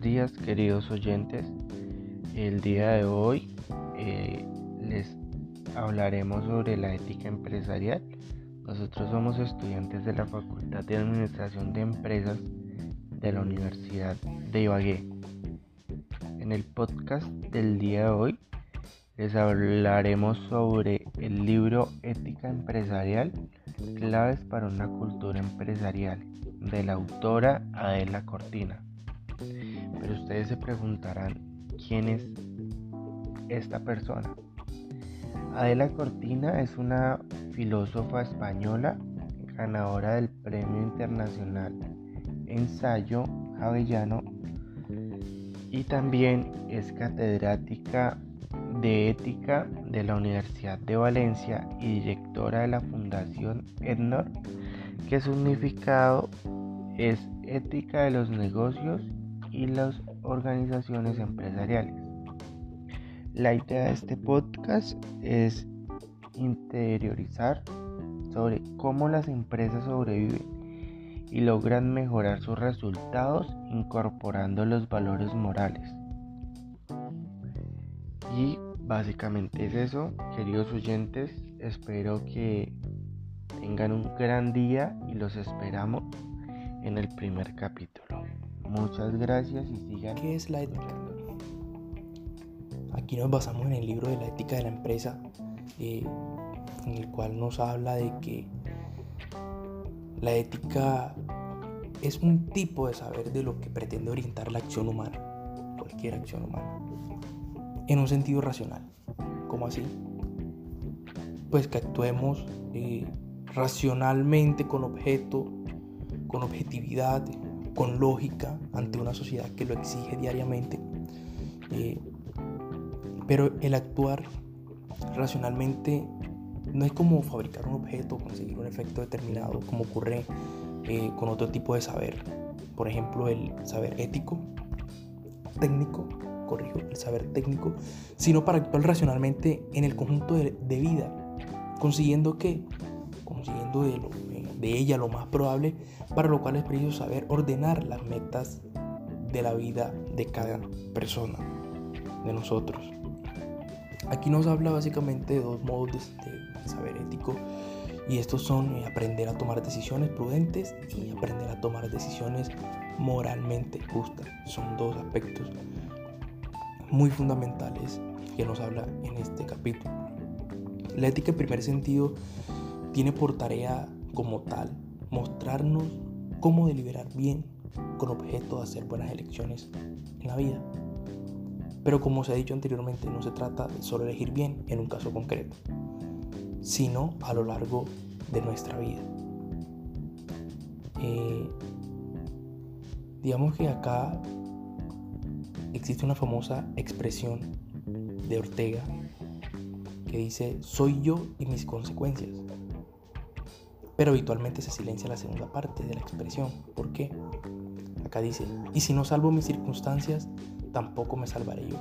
días queridos oyentes. El día de hoy eh, les hablaremos sobre la ética empresarial. Nosotros somos estudiantes de la Facultad de Administración de Empresas de la Universidad de Ibagué. En el podcast del día de hoy les hablaremos sobre el libro Ética Empresarial, claves para una cultura empresarial, de la autora Adela Cortina. Pero ustedes se preguntarán, ¿quién es esta persona? Adela Cortina es una filósofa española ganadora del Premio Internacional Ensayo Avellano y también es catedrática de Ética de la Universidad de Valencia y directora de la Fundación EDNOR, que significado es Ética de los Negocios y las Organizaciones Empresariales. La idea de este podcast es interiorizar sobre cómo las empresas sobreviven y logran mejorar sus resultados incorporando los valores morales. Y Básicamente es eso, queridos oyentes. Espero que tengan un gran día y los esperamos en el primer capítulo. Muchas gracias y sigan. ¿Qué es la ética? Aquí nos basamos en el libro de la ética de la empresa, eh, en el cual nos habla de que la ética es un tipo de saber de lo que pretende orientar la acción humana, cualquier acción humana en un sentido racional. ¿Cómo así? Pues que actuemos eh, racionalmente con objeto, con objetividad, con lógica ante una sociedad que lo exige diariamente. Eh, pero el actuar racionalmente no es como fabricar un objeto, conseguir un efecto determinado, como ocurre eh, con otro tipo de saber. Por ejemplo, el saber ético, técnico, corrijo, el saber técnico, sino para actuar racionalmente en el conjunto de, vida, consiguiendo que, consiguiendo de, de ella lo más probable, para lo cual es preciso saber ordenar las metas de la vida de cada persona, de nosotros. Aquí nos habla básicamente de dos modos de, saber ético y estos son eh, aprender a tomar decisiones prudentes y aprender a tomar decisiones moralmente justas. Son dos aspectos muy fundamentales que nos habla en este capítulo. La ética en primer sentido tiene por tarea como tal mostrarnos cómo deliberar bien con objeto de hacer buenas elecciones en la vida. Pero como se ha dicho anteriormente, no se trata de solo elegir bien en un caso concreto, sino a lo largo de nuestra vida. Eh, digamos que acá existe una famosa expresión de Ortega que dice, soy yo y mis consecuencias. Pero habitualmente se silencia la segunda parte de la expresión. ¿Por qué? Acá dice, y si no salvo mis circunstancias, tampoco me salvaré yo.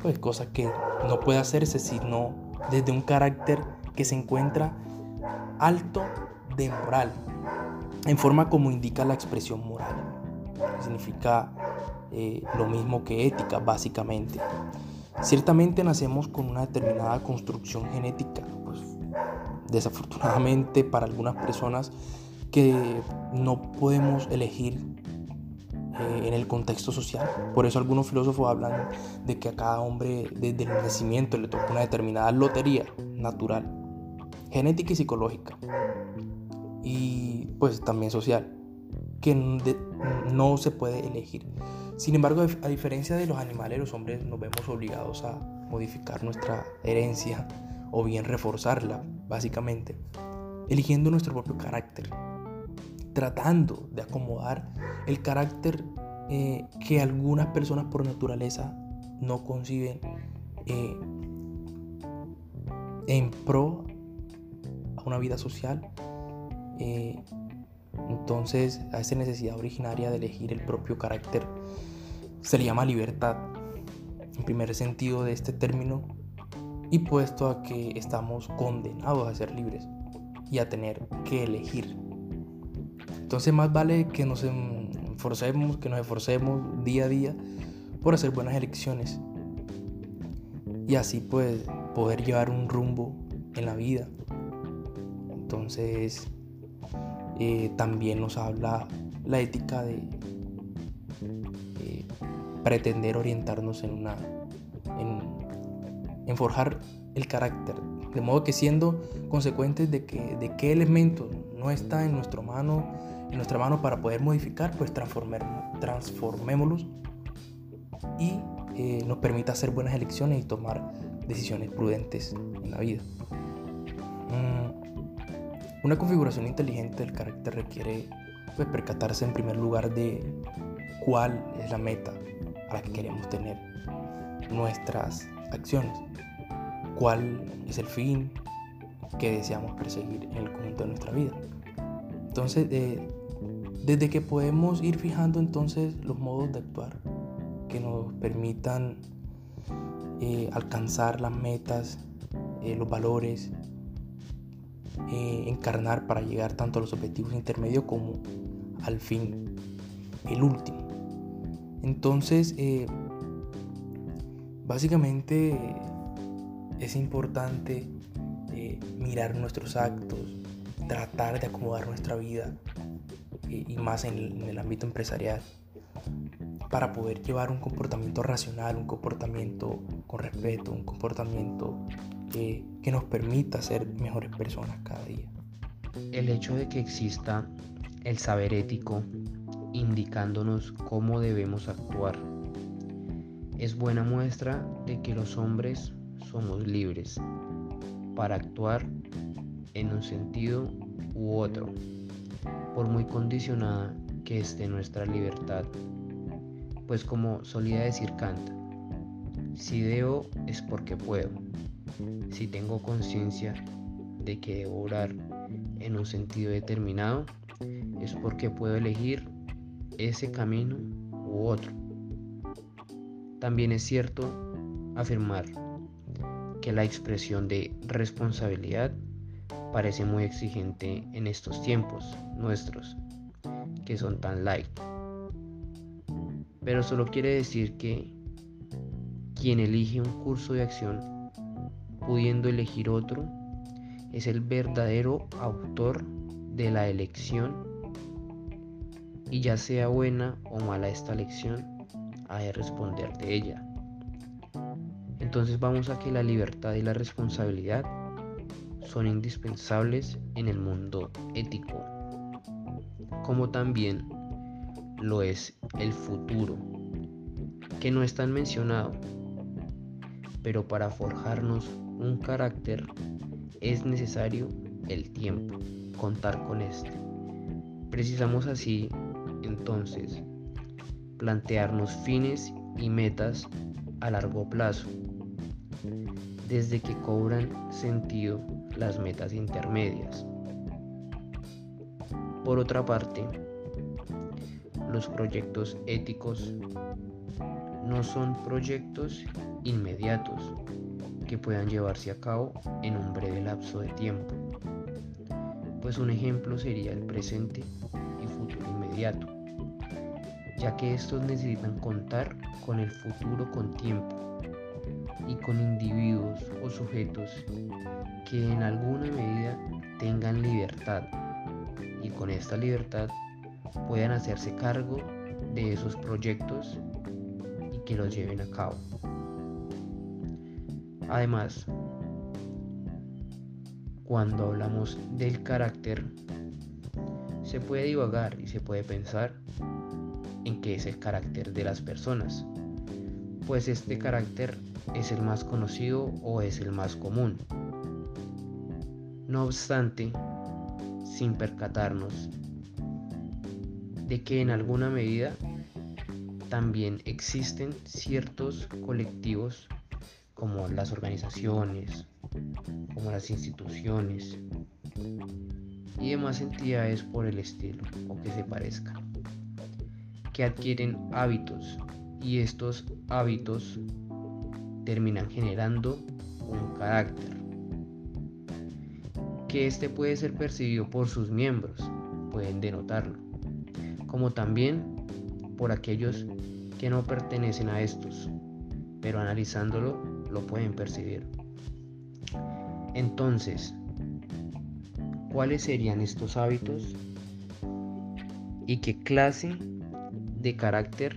Pues cosa que no puede hacerse sino desde un carácter que se encuentra alto de moral, en forma como indica la expresión moral. significa eh, lo mismo que ética, básicamente. Ciertamente nacemos con una determinada construcción genética, desafortunadamente para algunas personas que no podemos elegir eh, en el contexto social. Por eso algunos filósofos hablan de que a cada hombre desde el nacimiento le toca una determinada lotería natural, genética y psicológica, y pues también social, que no se puede elegir. Sin embargo, a diferencia de los animales, los hombres nos vemos obligados a modificar nuestra herencia o bien reforzarla, básicamente, eligiendo nuestro propio carácter, tratando de acomodar el carácter eh, que algunas personas por naturaleza no conciben eh, en pro a una vida social. Eh, entonces, a esa necesidad originaria de elegir el propio carácter se le llama libertad, en primer sentido de este término, y puesto a que estamos condenados a ser libres y a tener que elegir. Entonces más vale que nos forcemos, que nos esforcemos día a día por hacer buenas elecciones y así pues poder llevar un rumbo en la vida. Entonces eh, también nos habla la ética de pretender orientarnos en una en, forjar el carácter. De modo que siendo consecuentes de que de qué elemento no está en nuestra mano en nuestra mano para poder modificar pues transformémoslos y eh, nos permita hacer buenas elecciones y tomar decisiones prudentes en la vida. Mm, una configuración inteligente del carácter requiere pues, percatarse en primer lugar de cuál es la meta a la que queremos tener nuestras acciones, cuál es el fin que deseamos perseguir en el conjunto de nuestra vida. Entonces, eh, desde que podemos ir fijando entonces los modos de actuar que nos permitan eh, alcanzar las metas, eh, los valores, encarnar para llegar tanto a los objetivos intermedios como al fin, el último. Entonces, eh, básicamente es importante eh, mirar nuestros actos, tratar de acomodar nuestra vida eh, y más en el, ámbito empresarial para poder llevar un comportamiento racional, un comportamiento con respeto, un comportamiento que nos permita ser mejores personas cada día. El hecho de que exista el saber ético indicándonos cómo debemos actuar. Es buena muestra de que los hombres somos libres para actuar en un sentido u otro, por muy condicionada que esté nuestra libertad. Pues como solía decir Kant, si debo es porque puedo. Si tengo conciencia de que debo orar en un sentido determinado, es porque puedo elegir ese camino u otro. También es cierto afirmar que la expresión de responsabilidad parece muy exigente en estos tiempos nuestros, que son tan light. Pero solo quiere decir que quien elige un curso de acción pudiendo elegir otro es el verdadero autor de la elección y ya sea buena o mala esta lección, ha de responder de ella. Entonces vamos a que la libertad y la responsabilidad son indispensables en el mundo ético, como también lo es el futuro, que no es tan mencionado, pero para forjarnos un carácter es necesario el tiempo, contar con este. Precisamos así entonces plantearnos fines y metas a largo plazo, desde que cobran sentido las metas intermedias. Por otra parte, los proyectos éticos no son proyectos inmediatos que puedan llevarse a cabo en un breve lapso de tiempo, pues un ejemplo sería el presente y futuro inmediato ya que estos necesitan contar con el futuro con tiempo y con individuos o sujetos que en alguna medida tengan libertad y con esta libertad puedan hacerse cargo de esos proyectos y que los lleven a cabo. Además, cuando hablamos del carácter, se puede divagar y se puede pensar en qué es el carácter de las personas, pues este carácter es el más conocido o es el más común. No obstante, sin percatarnos de que en alguna medida también existen ciertos colectivos como las organizaciones, como las instituciones y demás entidades por el estilo o que se parezcan adquieren hábitos y estos hábitos terminan generando un carácter que este puede ser percibido por sus miembros, pueden denotarlo, como también por aquellos que no pertenecen a estos, pero analizándolo lo pueden percibir. Entonces, ¿cuáles serían estos hábitos y qué clase de carácter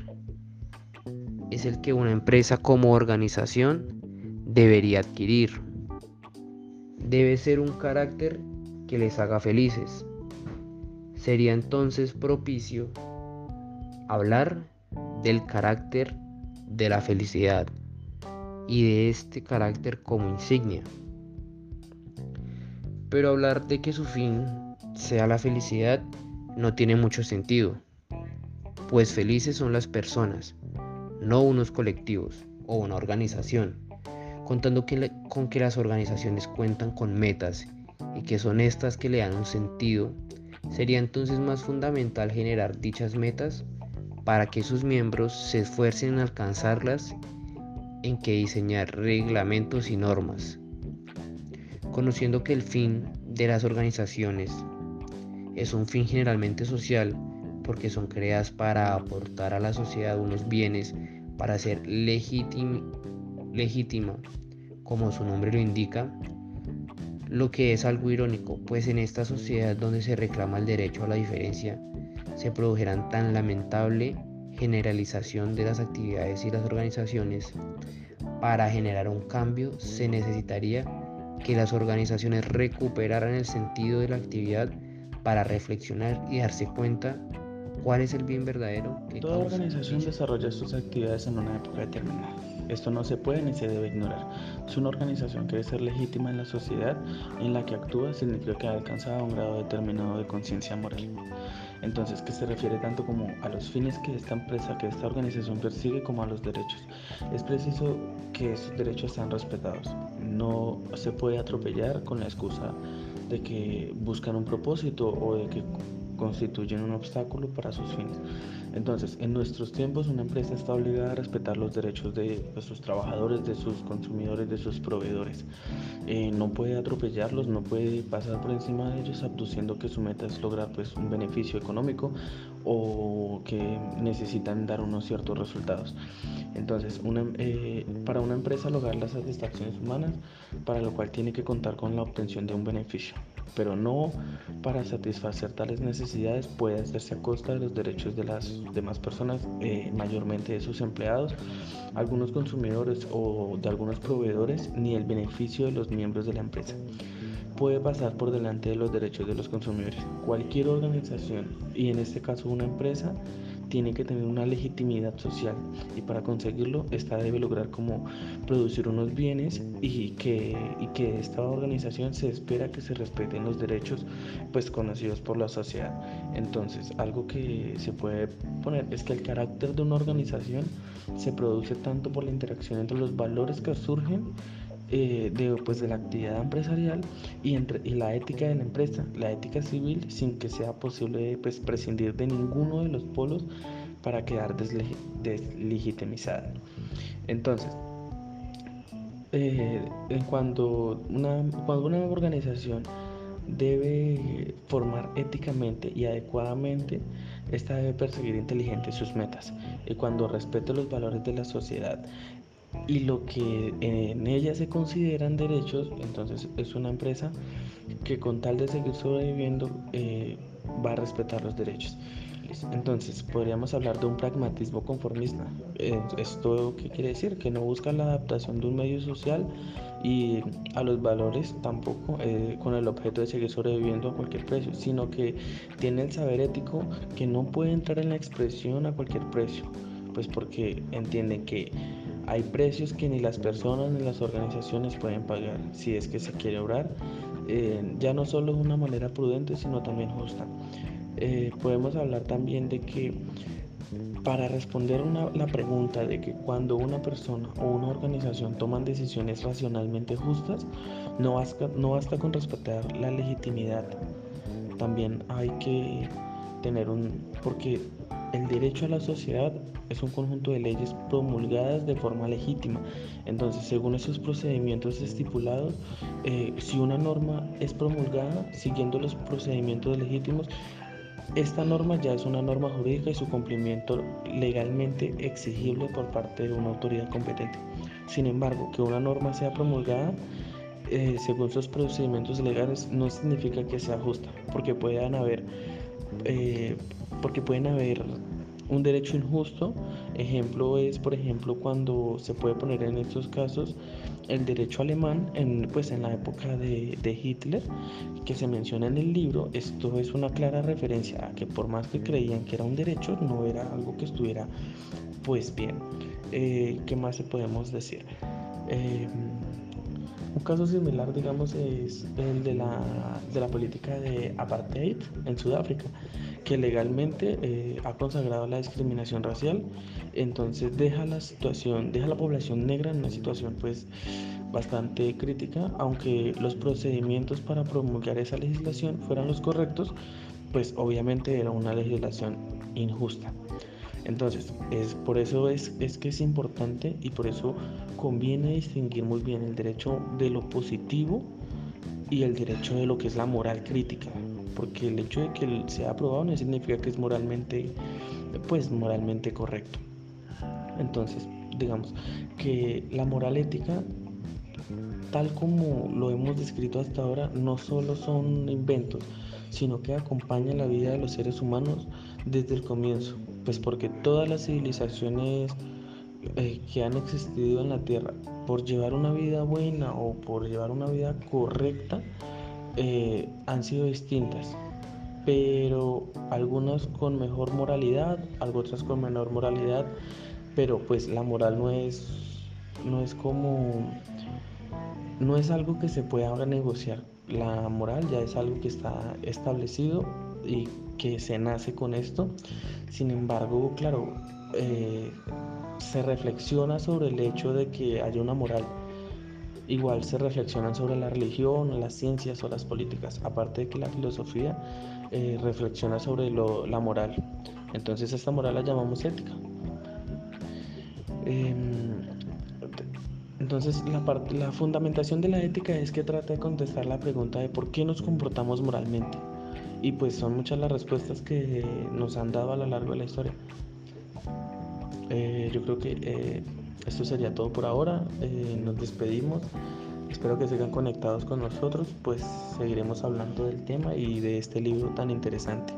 es el que una empresa como organización debería adquirir? Debe ser un carácter que les haga felices. Sería entonces propicio hablar del carácter de la felicidad y de este carácter como insignia. Pero hablar de que su fin sea la felicidad no tiene mucho sentido, pues felices son las personas, no unos colectivos o una organización, contando con que las organizaciones cuentan con metas y que son estas que le dan un sentido, sería entonces más fundamental generar dichas metas para que sus miembros se esfuercen en alcanzarlas en que diseñar reglamentos y normas, conociendo que el fin de las organizaciones es un fin generalmente social porque son creadas para aportar a la sociedad unos bienes para ser legítima, como su nombre lo indica, lo que es algo irónico, pues en esta sociedad donde se reclama el derecho a la diferencia, se produjeran tan lamentable generalización de las actividades y las organizaciones. Para generar un cambio se necesitaría que las organizaciones recuperaran el sentido de la actividad para reflexionar y darse cuenta cuál es el bien verdadero. Que Toda organización desarrolla sus actividades en una época determinada. Esto no se puede ni se debe ignorar. Si una organización quiere ser legítima en la sociedad en la que actúa, significa que ha alcanzado un grado determinado de conciencia moral. Entonces, que se refiere tanto como a los fines que esta empresa, que esta organización persigue, como a los derechos. Es preciso que esos derechos sean respetados. No se puede atropellar con la excusa de que buscan un propósito o de que constituyen un obstáculo para sus fines. Entonces, en nuestros tiempos una empresa está obligada a respetar los derechos de, sus trabajadores, de sus consumidores, de sus proveedores. Eh, no puede atropellarlos, no puede pasar por encima de ellos abduciendo que su meta es lograr pues, un beneficio económico o que necesitan dar unos ciertos resultados. Entonces, eh, para una empresa lograr las satisfacciones humanas, para lo cual tiene que contar con la obtención de un beneficio, pero no para satisfacer tales necesidades puede hacerse a costa de los derechos de las demás personas, eh, mayormente de sus empleados, algunos consumidores o de algunos proveedores, ni el beneficio de los miembros de la empresa puede pasar por delante de los derechos de los consumidores. Cualquier organización, y en este caso una empresa, tiene que tener una legitimidad social y para conseguirlo esta debe lograr como producir unos bienes y que, y que esta organización se espera que se respeten los derechos pues conocidos por la sociedad. Entonces algo que se puede poner es que el carácter de una organización se produce tanto por la interacción entre los valores que surgen eh, de, pues, de la actividad empresarial y, entre, y la ética de la empresa, la ética civil, sin que sea posible pues, prescindir de ninguno de los polos para quedar deslegitimizada. Entonces, eh, cuando, una, cuando una organización debe formar éticamente y adecuadamente, esta debe perseguir inteligente sus metas. Y cuando respete los valores de la sociedad y lo que en ella se consideran derechos, entonces es una empresa que con tal de seguir sobreviviendo eh, va a respetar los derechos. Entonces podríamos hablar de un pragmatismo conformista. ¿Esto qué quiere decir? Que no busca la adaptación de un medio social y a los valores tampoco eh, con el objeto de seguir sobreviviendo a cualquier precio, sino que tiene el saber ético que no puede entrar en la expresión a cualquier precio, pues porque entienden que hay precios que ni las personas ni las organizaciones pueden pagar si es que se quiere obrar, eh, ya no solo de una manera prudente, sino también justa. Eh, podemos hablar también de que para responder una, la pregunta de que cuando una persona o una organización toman decisiones racionalmente justas, no basta, no basta con respetar la legitimidad. También hay que tener un... porque el derecho a la sociedad es un conjunto de leyes promulgadas de forma legítima. Entonces, según esos procedimientos estipulados, eh, si una norma es promulgada siguiendo los procedimientos legítimos, esta norma ya es una norma jurídica y su cumplimiento legalmente exigible por parte de una autoridad competente. Sin embargo, que una norma sea promulgada eh, según sus procedimientos legales no significa que sea justa, porque pueden haber, eh, porque pueden haber un derecho injusto. Ejemplo es, por ejemplo, cuando se puede poner en estos casos el derecho alemán, en, pues en la época de, Hitler, que se menciona en el libro, esto es una clara referencia a que por más que creían que era un derecho, no era algo que estuviera pues bien. Eh, ¿Qué más podemos decir? Eh, un caso similar, digamos, es el de la, de la política de apartheid en Sudáfrica, que legalmente eh, ha consagrado la discriminación racial, entonces deja la situación, deja la población negra en una situación pues bastante crítica, aunque los procedimientos para promulgar esa legislación fueran los correctos, pues obviamente era una legislación injusta. Entonces, es, por eso es, es que es importante y por eso conviene distinguir muy bien el derecho de lo positivo y el derecho de lo que es la moral crítica, porque el hecho de que sea aprobado no significa que es moralmente, pues moralmente correcto. Entonces, digamos que la moral ética, tal como lo hemos descrito hasta ahora, no solo son inventos, sino que acompaña la vida de los seres humanos desde el comienzo, pues porque todas las civilizaciones eh, que han existido en la Tierra, por llevar una vida buena o por llevar una vida correcta, eh, han sido distintas, pero algunas con mejor moralidad, otras con menor moralidad, pero pues la moral no es, no es como, no es algo que se pueda ahora negociar. La moral ya es algo que está establecido y que se nace con esto. Sin embargo, claro, eh, se reflexiona sobre el hecho de que haya una moral. Igual se reflexionan sobre la religión, las ciencias o las políticas. Aparte de que la filosofía eh, reflexiona sobre la moral. Entonces esta moral la llamamos ética. Em, entonces la, la fundamentación de la ética es que trata de contestar la pregunta de por qué nos comportamos moralmente. Y pues son muchas las respuestas que nos han dado a lo largo de la historia. Eh, yo creo que eh, esto sería todo por ahora. Eh, nos despedimos. Espero que sigan conectados con nosotros, pues seguiremos hablando del tema y de este libro tan interesante.